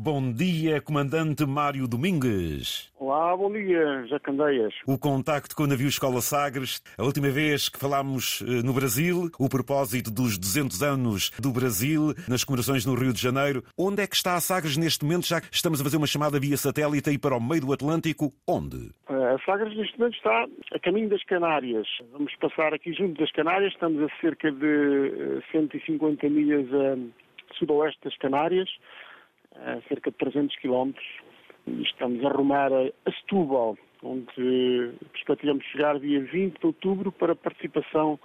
Bom dia, Comandante Mário Domingues. Olá, bom dia, Jacandeias. O contacto com o navio Escola Sagres, a última vez que falámos eh, no Brasil, o propósito dos 200 anos do Brasil, nas comemorações no Rio de Janeiro. Onde é que está a Sagres neste momento, já que estamos a fazer uma chamada via satélite aí para o meio do Atlântico? Onde? Eh, a Sagres neste momento está a caminho das Canárias. Vamos passar aqui junto das Canárias, estamos a cerca de 150 eh, milhas a sudoeste das Canárias, a cerca de 300 quilómetros Estamos a rumar a Setúbal, onde perspectivamos chegar dia 20 de outubro para participação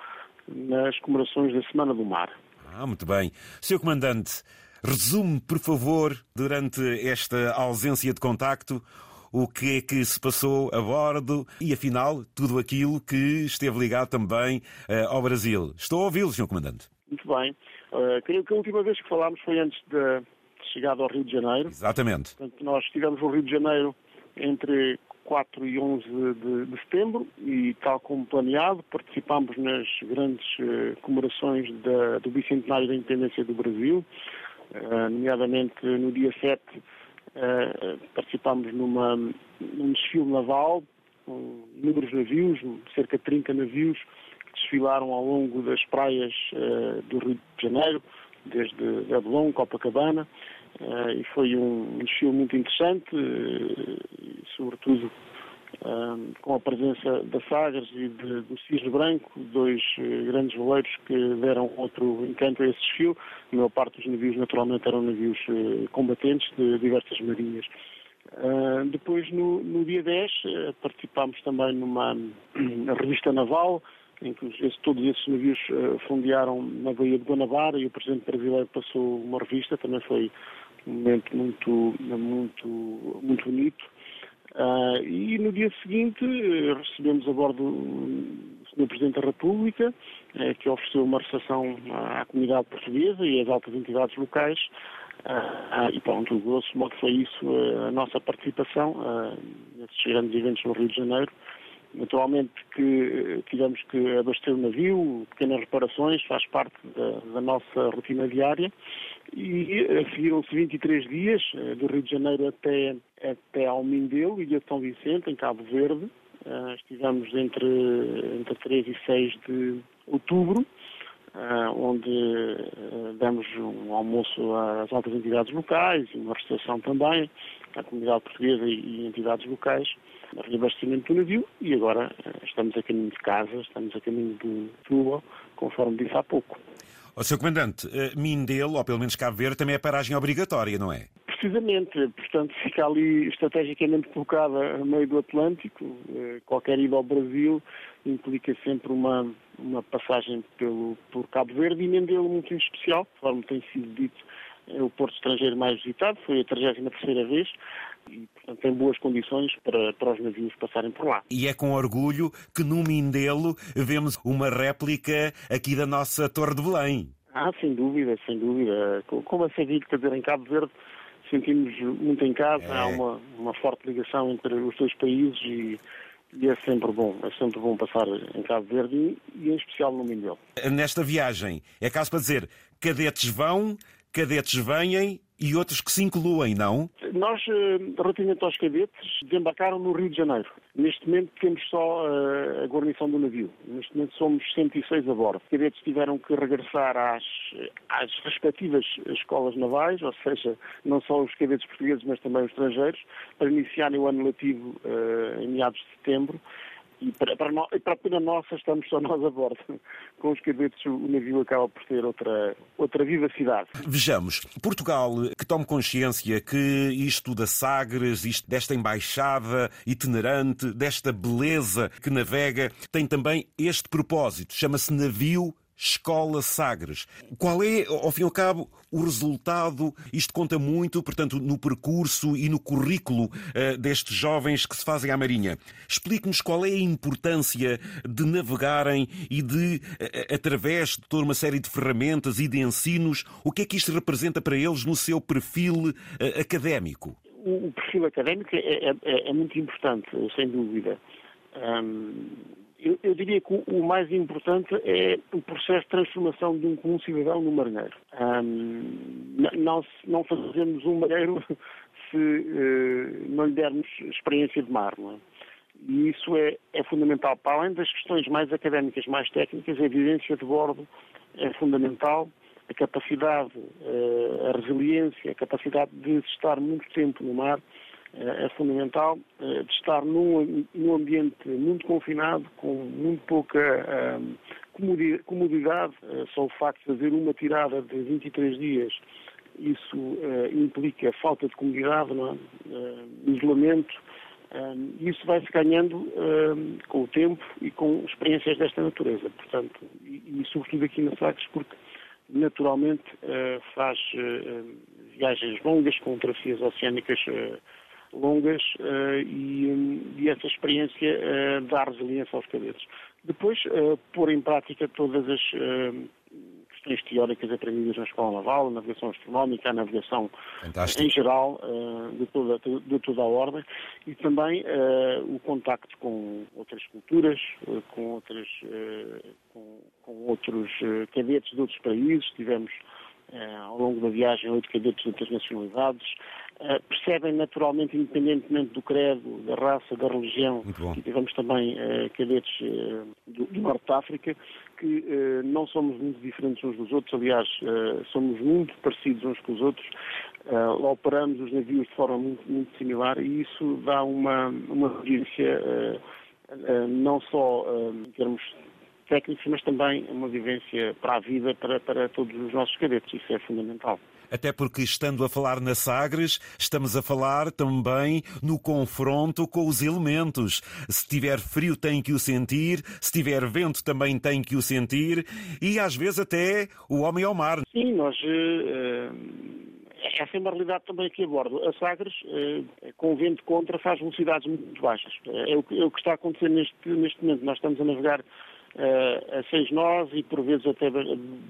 nas comemorações da Semana do Mar. Ah, muito bem. Sr. Comandante, resume, por favor, durante esta ausência de contacto, o que é que se passou a bordo e, afinal, tudo aquilo que esteve ligado também uh, ao Brasil. Estou a ouvi-lo, Sr. Comandante. Muito bem. Uh, creio que a última vez que falámos foi antes da, chegada ao Rio de Janeiro. Exatamente. Portanto, nós estivemos no Rio de Janeiro entre 4 e 11 de, de setembro e, tal como planeado, participámos nas grandes uh, comemorações da, do bicentenário da independência do Brasil, uh, nomeadamente no dia 7 uh, eh, participámos numa, num desfile naval com inúmeros navios, cerca de 30 navios que desfilaram ao longo das praias do Rio de Janeiro, desde Adelon, Copacabana, Uh, e foi um, desfile muito interessante, uh, sobretudo uh, com a presença da Sagres e de, do Cisne Branco, dois grandes voleiros que deram outro encanto a esse desfile. A maior parte dos navios, naturalmente, eram navios combatentes de diversas marinhas. depois, no, no, dia 10, participámos também numa revista naval, em que esse, todos esses navios fundearam na Baía de Guanabara e o Presidente brasileiro passou uma revista, também foi um momento muito, muito, muito bonito. Uh, e no dia seguinte uh, recebemos a bordo o Sr. Presidente da República, uh, que ofereceu uma recepção à comunidade portuguesa e às altas entidades locais. Ah, e pronto, grosso modo foi isso a nossa participação nesses grandes eventos no Rio de Janeiro. Naturalmente que tivemos que abastecer o navio, pequenas reparações, faz parte da, da nossa rotina diária e eh, seguiram-se 23 dias, eh, do Rio de Janeiro até, até ao Mindelo, Ilha de São Vicente, em Cabo Verde. Estivemos entre, entre 3 e 6 de outubro, onde demos um almoço às altas entidades locais uma recepção também à comunidade portuguesa e, entidades locais, reabastecimento do navio e agora estamos a caminho de casa, estamos a caminho de Cuba, conforme disse há pouco. O Sr. Comandante, eh, Mindelo, ou pelo menos Cabo Verde, também é paragem obrigatória, não é? Precisamente, portanto, fica ali estrategicamente colocada no meio do Atlântico. Eh, qualquer ida ao Brasil implica sempre uma, uma passagem pelo, por Cabo Verde e Mindelo muito em especial, conforme tem sido dito, o porto estrangeiro mais visitado, foi a 33 vez e, portanto, tem boas condições para, para os navios passarem por lá. E é com orgulho que no Mindelo vemos uma réplica aqui da nossa Torre de Belém. Ah, sem dúvida, sem dúvida. Como a ser dito, quer dizer, em Cabo Verde sentimos muito em casa, é. há uma, uma forte ligação entre os dois países e, e é sempre bom, é sempre bom passar em Cabo Verde e, e em especial no Mindelo. Nesta viagem, é caso para dizer, cadetes vão, cadetes vêm e outros que se incluem, não? Nós, eh, relativamente aos cadetes, desembarcaram no Rio de Janeiro. Neste momento temos só eh, a guarnição do navio. Neste momento somos 106 a bordo. Os cadetes tiveram que regressar às, às respectivas escolas navais, ou seja, não só os cadetes portugueses, mas também os estrangeiros, para iniciarem o ano letivo uh, em meados de setembro e para, para, no, para a pena nossa estamos só nós a bordo. Com os cadetes o navio acaba por ter outra, outra vivacidade. Vejamos, Portugal que tome consciência que isto da Sagres, isto desta embaixada itinerante, desta beleza que navega, tem também este propósito, chama-se navio Escola Sagres. Qual é, ao fim e ao cabo, o resultado? Isto conta muito, portanto, no percurso e no currículo uh, destes jovens que se fazem à Marinha. Explique-nos qual é a importância de navegarem e de, uh, através de toda uma série de ferramentas e de ensinos, o que é que isto representa para eles no seu perfil uh, académico? O perfil académico é, é, é, é muito importante, sem dúvida. Um Eu, eu, diria que o, o, mais importante é o processo de transformação de um comum cidadão no marinheiro. Um, não, não fazemos um marinheiro se uh, não lhe dermos experiência de mar. Não é? E isso é, é, fundamental. Para além das questões mais académicas, mais técnicas, a evidência de bordo é fundamental. A capacidade, uh, a resiliência, a capacidade de estar muito tempo no mar é fundamental eh, de estar num, num, ambiente muito confinado, com muito pouca um, comodidade. Eh, só o facto de fazer uma tirada de 23 dias, isso uh, implica falta de comodidade, é? uh, isolamento. Um, isso vai-se ganhando um, com o tempo e com experiências desta natureza. Portanto, e, e sobretudo aqui na Sagres, porque naturalmente faz viagens longas com trafias oceânicas longas uh, e, um, e, essa experiência uh, dá resiliência aos cadetes. Depois, uh, pôr em prática todas as questões teóricas aprendidas na escola naval, a navegação astronómica, a navegação Fantástico. em geral, de toda, de, toda, a ordem, e também o contacto com outras culturas, com, outras, com, com outros cadetes de outros países. Tivemos ao longo da viagem oito cadetes de outras nacionalidades, Uh, percebem naturalmente, independentemente do credo, da raça, da religião, e tivemos também uh, cadetes uh, do, do, Norte de África, que não somos muito diferentes uns dos outros, aliás, somos muito parecidos uns com os outros, operamos os navios de forma muito, muito similar e isso dá uma, uma vivência não só em termos técnicos, mas também uma vivência para a vida, para, para todos os nossos cadetes. Isso é fundamental até porque estando a falar na Sagres, estamos a falar também no confronto com os elementos. Se tiver frio tem que o sentir, se tiver vento também tem que o sentir e às vezes até o homem ao mar. Sim, nós uh, essa é uma realidade também aqui a bordo. A Sagres, uh, com o vento contra, faz velocidades muito baixas. É o que, é o que está a acontecer neste, neste momento. Nós estamos a navegar uh, a seis nós e por vezes até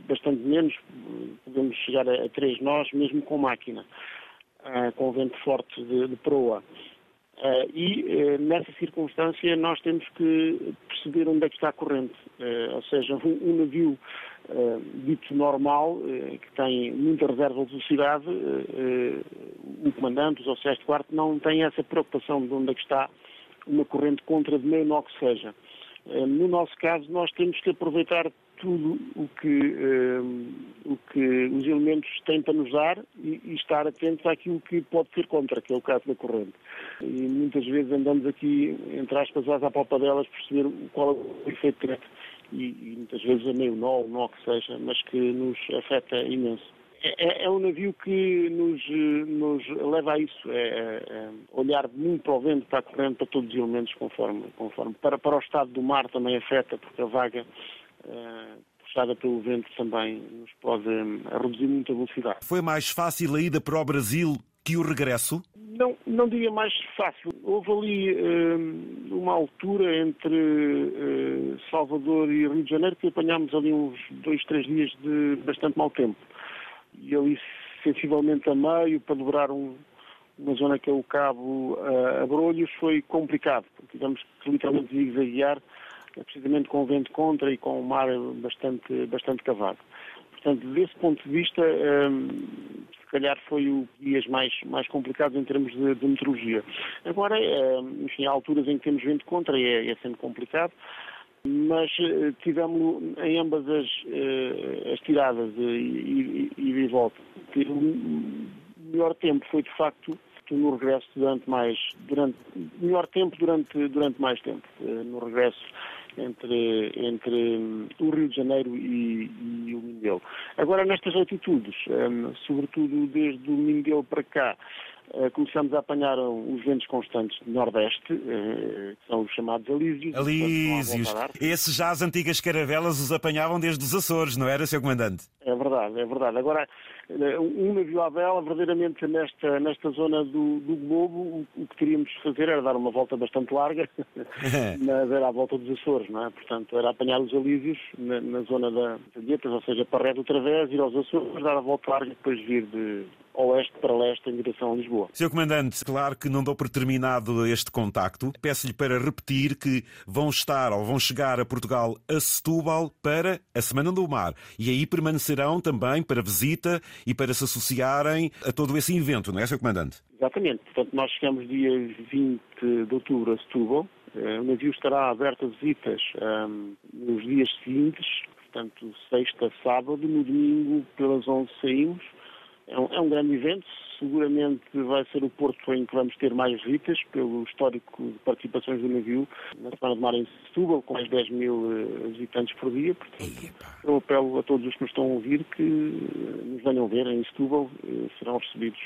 bastante menos, podemos chegar a, a três nós, mesmo com máquina, uh, com vento forte de, de proa. Uh, e nessa circunstância nós temos que perceber onde é que está a corrente. Ou seja, um, um navio dito normal, que tem muita reserva de velocidade, o comandante, os oficiais de quarto, não tem essa preocupação de onde é que está uma corrente contra de meio nó que seja. Eh, no nosso caso, nós temos que aproveitar tudo o que, um, eh, o que os elementos têm para nos dar e, e, estar atentos àquilo que pode ser contra, que é o caso da corrente. E muitas vezes andamos aqui, entre aspas, às apalpadelas, perceber qual é o efeito direto. E, e muitas vezes é meio nó, o nó que seja, mas que nos afeta imenso. É, é, é, um navio que nos, nos leva a isso, é, é, é, olhar muito para o vento, para a corrente, para todos os elementos conforme, conforme. Para, para o estado do mar também afeta, porque a vaga é, puxada pelo vento também nos pode é, reduzir muito a velocidade. Foi mais fácil a ida para o Brasil que o regresso? Não, não diria mais fácil. Houve ali uma altura entre uh, Salvador e Rio de Janeiro que apanhámos ali uns dois, três dias de bastante mau tempo e ali sensivelmente a meio para dobrar um, uma zona que é o Cabo uh, Abrolhos foi complicado, tivemos que literalmente zigue-zaguear, eh, precisamente com o vento contra e com o mar bastante, bastante cavado. Portanto, desse ponto de vista, um, eh, se calhar foi o dias mais, mais complicados em termos de, de meteorologia. Agora, um, enfim, há alturas em que temos vento contra e é, é sempre complicado mas uh, tivemos em ambas as, uh, as tiradas e, e, e de volta. O melhor tempo foi de facto no regresso durante mais durante melhor tempo durante durante mais tempo no regresso entre entre um, o Rio de Janeiro e, e o Mindelo. Agora nestas altitudes, um, sobretudo desde o Mindelo para cá, eh, começamos a apanhar os ventos constantes do Nordeste, eh, que são os chamados alísios. Alísios. Esses já as antigas caravelas os apanhavam desde os Açores, não era, Sr. Comandante? É verdade, é verdade. Agora, eh, um navio à vela, verdadeiramente nesta, nesta zona do, do globo, o, que teríamos de fazer era dar uma volta bastante larga, mas era à volta dos Açores, não é? Portanto, era apanhar os alísios na, na zona da Ilhetas, ou seja, para a rede outra vez, ir aos Açores, dar a volta larga e depois vir de oeste para leste em direção a Lisboa. Sr. Comandante, claro que não dou por terminado este contacto. Peço-lhe para repetir que vão estar ou vão chegar a Portugal a Setúbal para a Semana do Mar e aí permanecerão também para visita e para se associarem a todo esse evento, não é, Sr. Comandante? Exatamente. Portanto, nós chegamos dia 20 de outubro a Setúbal. Eh, o navio estará aberto a visitas um, nos dias seguintes, portanto, sexta, sábado. No domingo, pelas 11 saímos é um, é um, grande evento, seguramente vai ser o porto em que vamos ter mais visitas, pelo histórico de participações do navio na Semana de Mar em Setúbal, com mais 10 mil eh, visitantes por dia. Portanto, eu apelo a todos os que nos estão a ouvir que eh, nos venham ver em Setúbal, eh, serão recebidos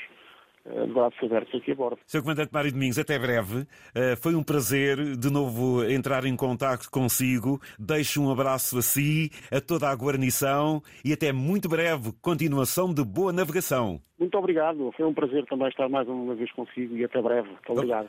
de braços abertos aqui a bordo. Sr. Comandante Mário Domingos, até breve. Eh, foi um prazer de novo entrar em contato consigo. Deixo um abraço a si, a toda a guarnição e até muito breve continuação de boa navegação. Muito obrigado. Foi um prazer também estar mais uma vez consigo e até breve. Muito obrigado.